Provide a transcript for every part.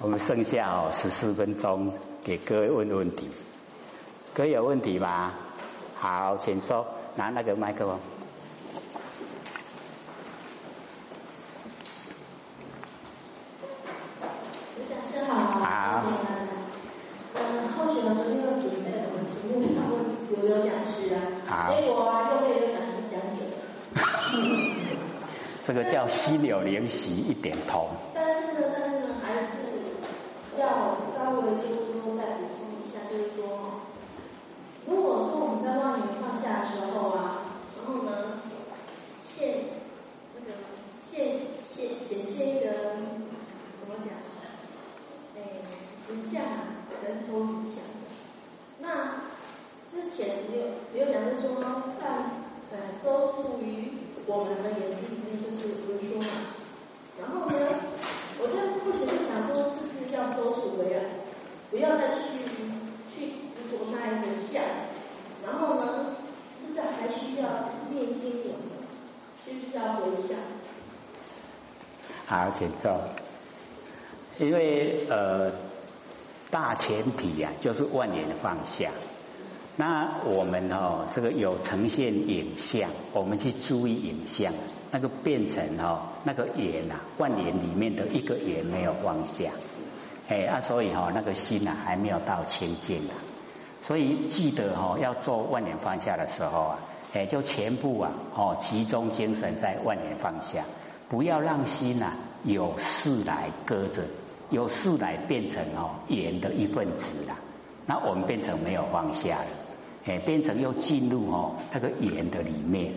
我们剩下哦十四分钟，给各位问问题。各位有问题吗？好，请说，拿那个麦克风。师啊？结果啊，又被讲解了。这个叫心有灵犀一点通。但是呢，但是呢，还是要稍微就是说再补充一下，就是说，如果说我们在望远放下的时候啊，然后呢，现那个现现显现一个怎么讲？哎，影像人头影像。那之前有有讲是说，看呃收束于我们的眼睛里面就是文书嘛。然后呢，我在目前是想说，是不是要收束回来，不要再去去执着那一个相。然后呢，是不是还需要念经文？需不需要回想？好，请坐。因为呃，大前提呀，就是万年放下。那我们哦，这个有呈现影像，我们去注意影像，那个变成哈那个眼呐，万年里面的一个眼没有放下，哎啊，所以哈那个心呐还没有到清净啊。所以记得哈要做万年放下的时候啊，哎就全部啊哦集中精神在万年放下，不要让心呐有事来搁着。有事来变成哦眼的一份子了，那我们变成没有放下了，哎，变成又进入哦那个眼的里面，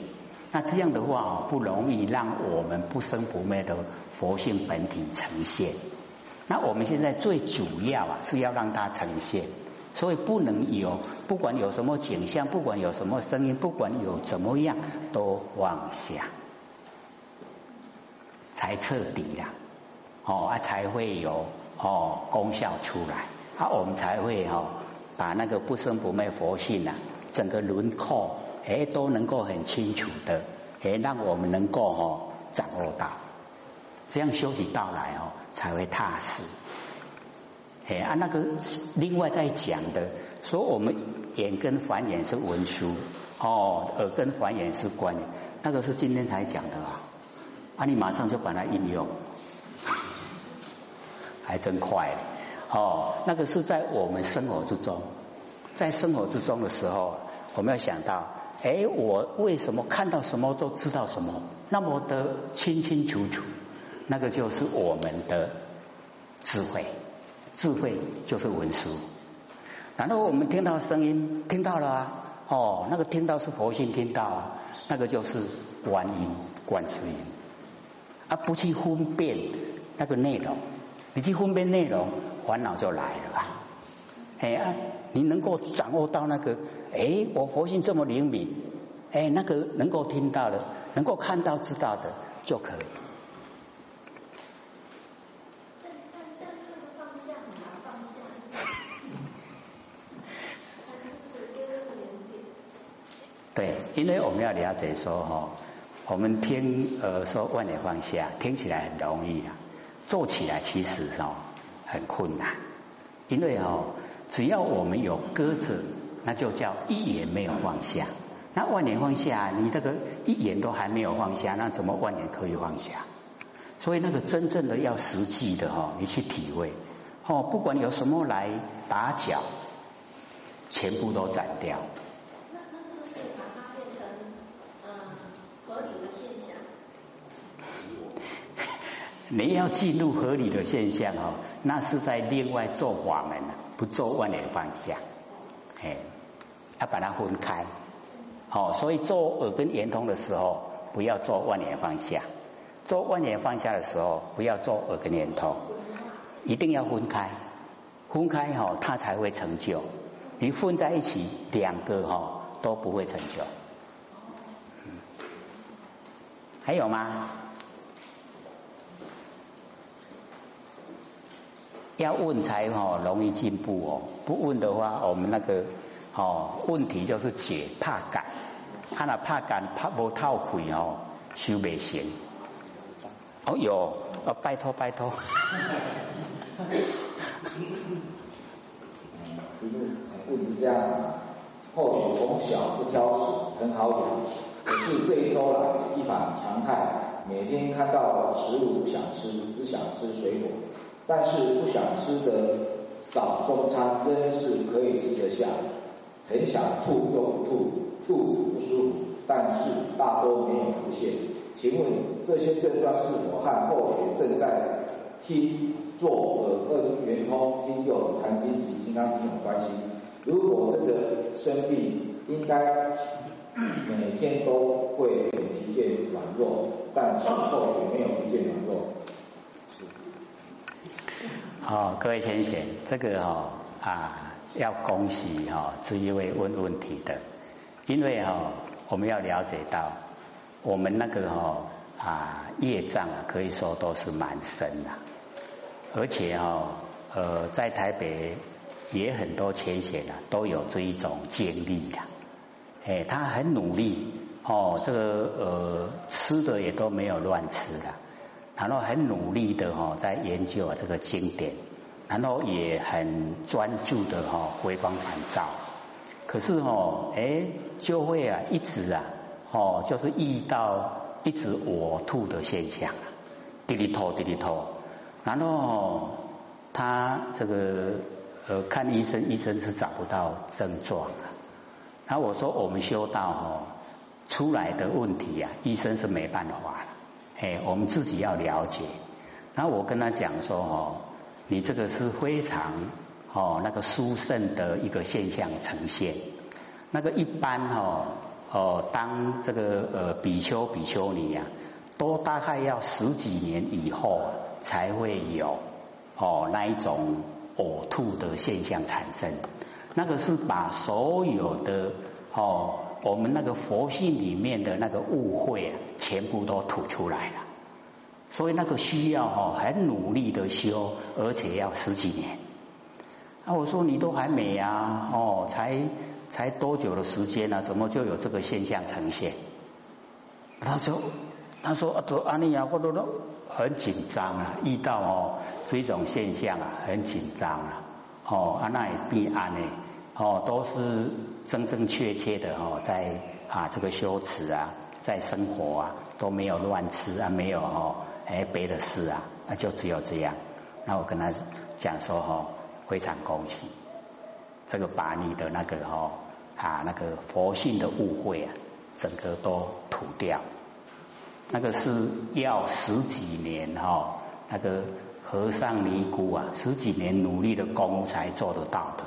那这样的话不容易让我们不生不灭的佛性本体呈现。那我们现在最主要啊是要让它呈现，所以不能有不管有什么景象，不管有什么声音，不管有怎么样都妄想，才彻底呀。哦啊，才会有哦功效出来，啊，我们才会哦把那个不生不灭佛性啊，整个轮廓哎都能够很清楚的哎，让我们能够哦掌握到，这样修起道来哦才会踏实。哎啊，那个另外在讲的说，我们眼根繁衍是文书，哦，耳根繁衍是观念，那个是今天才讲的啊，啊，你马上就把它应用。还真快哦！那个是在我们生活之中，在生活之中的时候，我们要想到，哎，我为什么看到什么都知道什么，那么的清清楚楚？那个就是我们的智慧，智慧就是文书。然后我们听到声音，听到了啊，哦，那个听到是佛性听到啊，那个就是观音、观世音，而不去分辨那个内容。你去分辨内容，烦恼就来了啊！哎啊，你能够掌握到那个，哎，我佛性这么灵敏，哎，那个能够听到的，能够看到、知道的就可以。对，因为我们要了解说哈，我们听呃说万年放下，听起来很容易啊。做起来其实哦很困难，因为哦只要我们有鸽子，那就叫一眼没有放下。那万年放下，你这个一眼都还没有放下，那怎么万年可以放下？所以那个真正的要实际的哦，你去体会哦，不管有什么来打搅，全部都斩掉。你要进入合理的现象哦，那是在另外做法门不做万年放下，哎，要把它分开，好，所以做耳根圆通的时候，不要做万年放下；做万年放下的时候，不要做耳根圆通，一定要分开，分开哈，它才会成就。你混在一起，两个哈都不会成就。还有吗？要问才哦容易进步哦。不问的话我们那个哦问题就是解怕感。他那怕敢怕不套款哦修未型哦哟拜托拜托。不能这样子。或许从小不挑食很好养可是这一周呢一反常态每天看到食物不想吃只想吃水果。但是不想吃的早中餐仍是可以吃得下，很想吐又不吐，肚子不舒服，但是大多没有出现。请问这些症状是否和后学正在听做耳根圆通、听有含经及金刚经有关系？如果这个生病，应该每天都会疲倦软弱，但是后学没有疲倦软弱。好，各位先生，这个哈啊要恭喜哈这一位问问题的，因为哈我们要了解到。我们那个哈啊业障啊，可以说都是蛮深的，而且哈呃在台北也很多浅显的都有这一种经历的，哎，他很努力哦，这个呃吃的也都没有乱吃的，然后很努力的哈在研究啊这个经典，然后也很专注的哈回光返照，可是哦哎就会啊一直啊。哦，就是遇到一直呕吐的现象，滴滴吐滴滴吐，然后他这个呃看医生，医生是找不到症状啊。然后我说我们修道哦，出来的问题呀，医生是没办法了，哎，我们自己要了解。然后我跟他讲说哦，你这个是非常哦那个殊胜的一个现象呈现，那个一般哦。哦，当这个呃比丘比丘尼呀，都大概要十几年以后才会有哦那一种呕吐的现象产生。那个是把所有的哦我们那个佛性里面的那个误会啊，全部都吐出来了。所以那个需要哦很努力的修，而且要十几年。那我说你都还没啊，哦才。才多久的时间呢？怎么就有这个现象呈现？他说：“他说啊，阿尼亚，我都都很紧张啊，遇到哦这种现象啊，很紧张啊。哦，阿那也必安呢，哦，都是真真切切的哦，在啊这个修持啊，在生活啊，都没有乱吃啊，没有哦哎别的事啊，那就只有这样。那我跟他讲说哦，非常恭喜。”这个把你的那个哦啊那个佛性的误会啊，整个都吐掉。那个是要十几年哈，那个和尚尼姑啊，十几年努力的功才做得到的。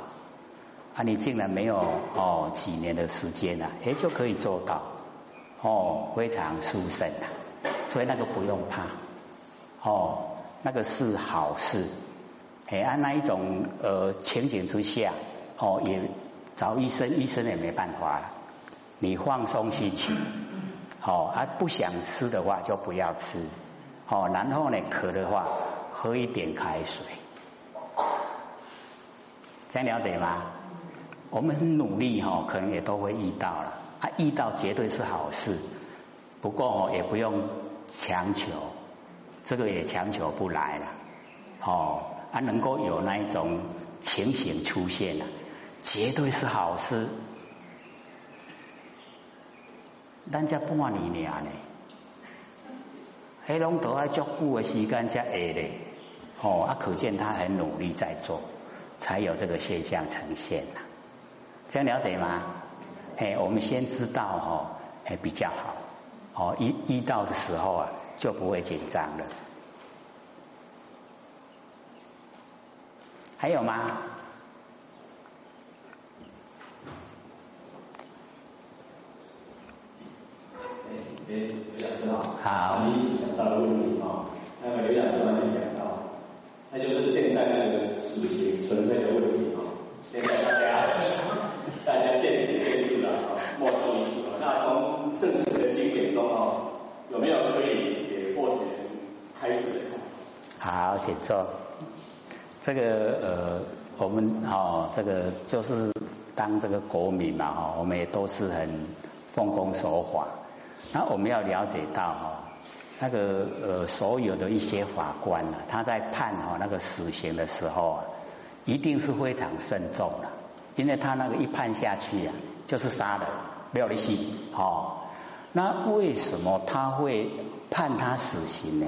啊，你竟然没有哦几年的时间啊，也就可以做到哦，非常殊胜啊。所以那个不用怕哦，那个是好事。哎，按那一种呃情景之下。哦，也找医生，医生也没办法了。你放松心情，哦，啊不想吃的话就不要吃，哦，然后呢渴的话喝一点开水，这样了解吗？我们很努力哈，可能也都会遇到了，啊遇到绝对是好事，不过哦也不用强求，这个也强求不来了，哦，啊能够有那一种情形出现了。绝对是好事，咱家半年尔呢，黑龙都要足久的时间才会嘞，哦，啊，可见他很努力在做，才有这个现象呈现呐。这样了解吗？哎，我们先知道哈，哎比较好，哦，一遇到的时候啊，就不会紧张了。还有吗？刘讲师好，好，一直想到的问题啊，那个刘讲师刚才讲到，那就是现在那个属性存在的问题啊，现在大家大家见仁见智了啊，莫衷一是啊。那从圣贤的经典中啊，有没有可以给或者开始的？好，请坐。这个呃，我们哦，这个就是当这个国民嘛哈，我们也都是很奉公守法。那我们要了解到哈，那个呃，所有的一些法官呢，他在判哈那个死刑的时候啊，一定是非常慎重的，因为他那个一判下去呀，就是杀人，没有利息。哦，那为什么他会判他死刑呢？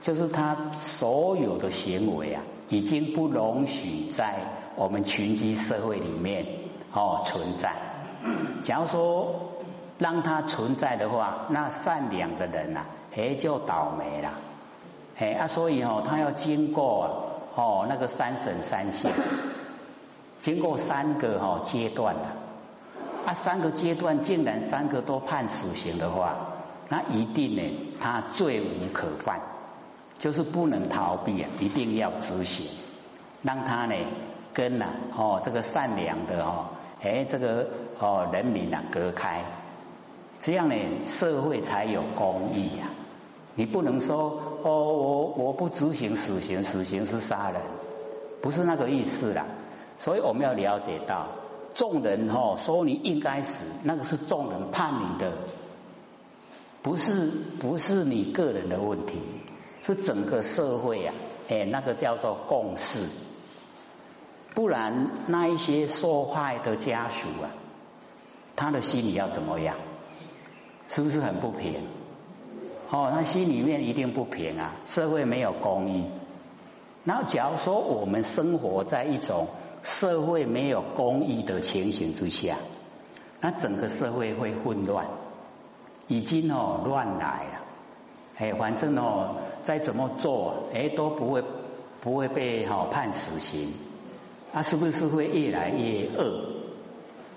就是他所有的行为啊，已经不容许在我们群居社会里面哦存在。假如说让他存在的话，那善良的人呐，哎就倒霉了。哎啊，所以哦，他要经过哦那个三审三线，经过三个哈阶段的，啊三个阶段竟然三个都判死刑的话，那一定呢他罪无可犯。就是不能逃避啊，一定要执行，让他呢跟呐哦这个善良的哦哎这个哦人民啊隔开，这样呢社会才有公义呀。你不能说哦我我不执行死刑，死刑是杀人，不是那个意思啦。所以我们要了解到，众人哦说你应该死，那个是众人判你的，不是不是你个人的问题。是整个社会啊，哎，那个叫做共识，不然那一些受害的家属啊，他的心里要怎么样？是不是很不平？哦，他心里面一定不平啊！社会没有公义。然后，假如说我们生活在一种社会没有公义的情形之下，那整个社会会混乱，已经哦乱来了。哎，反正哦，再怎么做，哎都不会不会被哈判死刑，他是不是会越来越恶？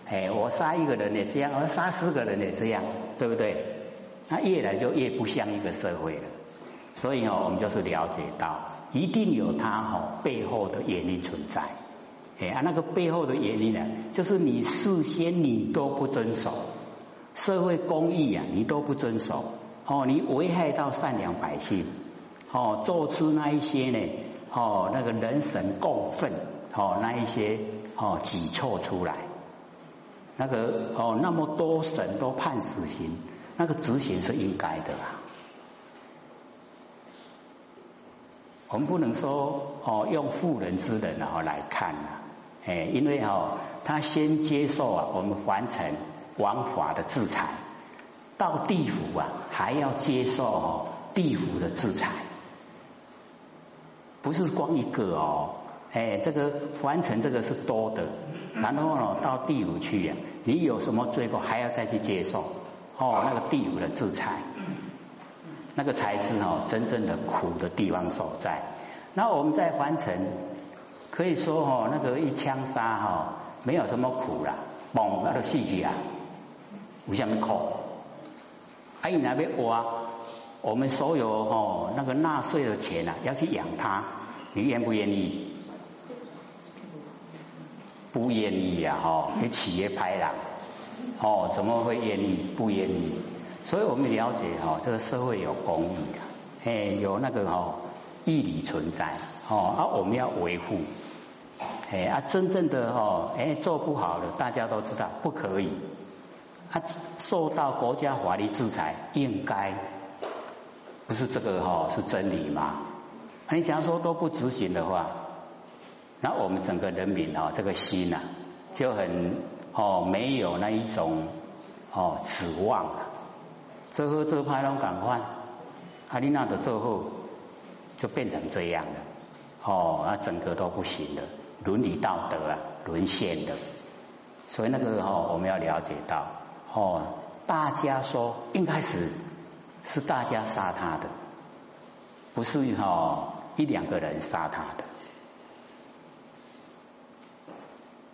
哎，我杀一个人也这样，我杀四个人也这样，对不对？那越来就越不像一个社会了。所以哦，我们就是了解到，一定有他哈背后的原因存在。哎啊，那个背后的原因呢，就是你事先你都不遵守社会公义啊，你都不遵守。哦，你危害到善良百姓，哦，做出那一些呢，哦，那个人神共愤，哦，那一些哦举措出来，那个哦，那么多神都判死刑，那个执行是应该的啦。我们不能说哦，用妇人之仁然后来看啊，哎，因为哦，他先接受啊，我们凡尘王法的制裁。到地府啊，还要接受地府的制裁，不是光一个哦，哎，这个凡尘这个是多的，然后呢，到地府去呀，你有什么罪过，还要再去接受哦，那个地府的制裁，那个才是哦真正的苦的地方所在。那我们在凡尘可以说哦，那个一枪杀哈，没有什么苦啦，猛那个戏剧啊，无什么苦。还有那边挖，我们所有哈那个纳税的钱啊，要去养他，你愿不愿意？不愿意呀哈，给企业拍了，哦，怎么会愿意？不愿意。所以我们了解哈，这个社会有公义的，哎，有那个哈义理存在，哦，啊，我们要维护，哎，啊，真正的哈，哎，做不好的，大家都知道，不可以。啊受到国家法律制裁，应该不是这个哈是真理吗？你假如说都不执行的话，那我们整个人民哈这个心呐就很哦没有那一种哦指望了。最后这派拢赶快，阿丽娜的最后就变成这样了，哦，那整个都不行了，伦理道德啊沦陷的。所以那个哈我们要了解到。哦，大家说应该是是大家杀他的，不是哈一两个人杀他的，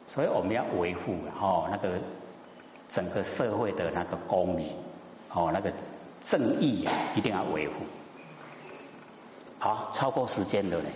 所以我们要维护哦那个整个社会的那个公理哦那个正义啊，一定要维护。好，超过时间的呢。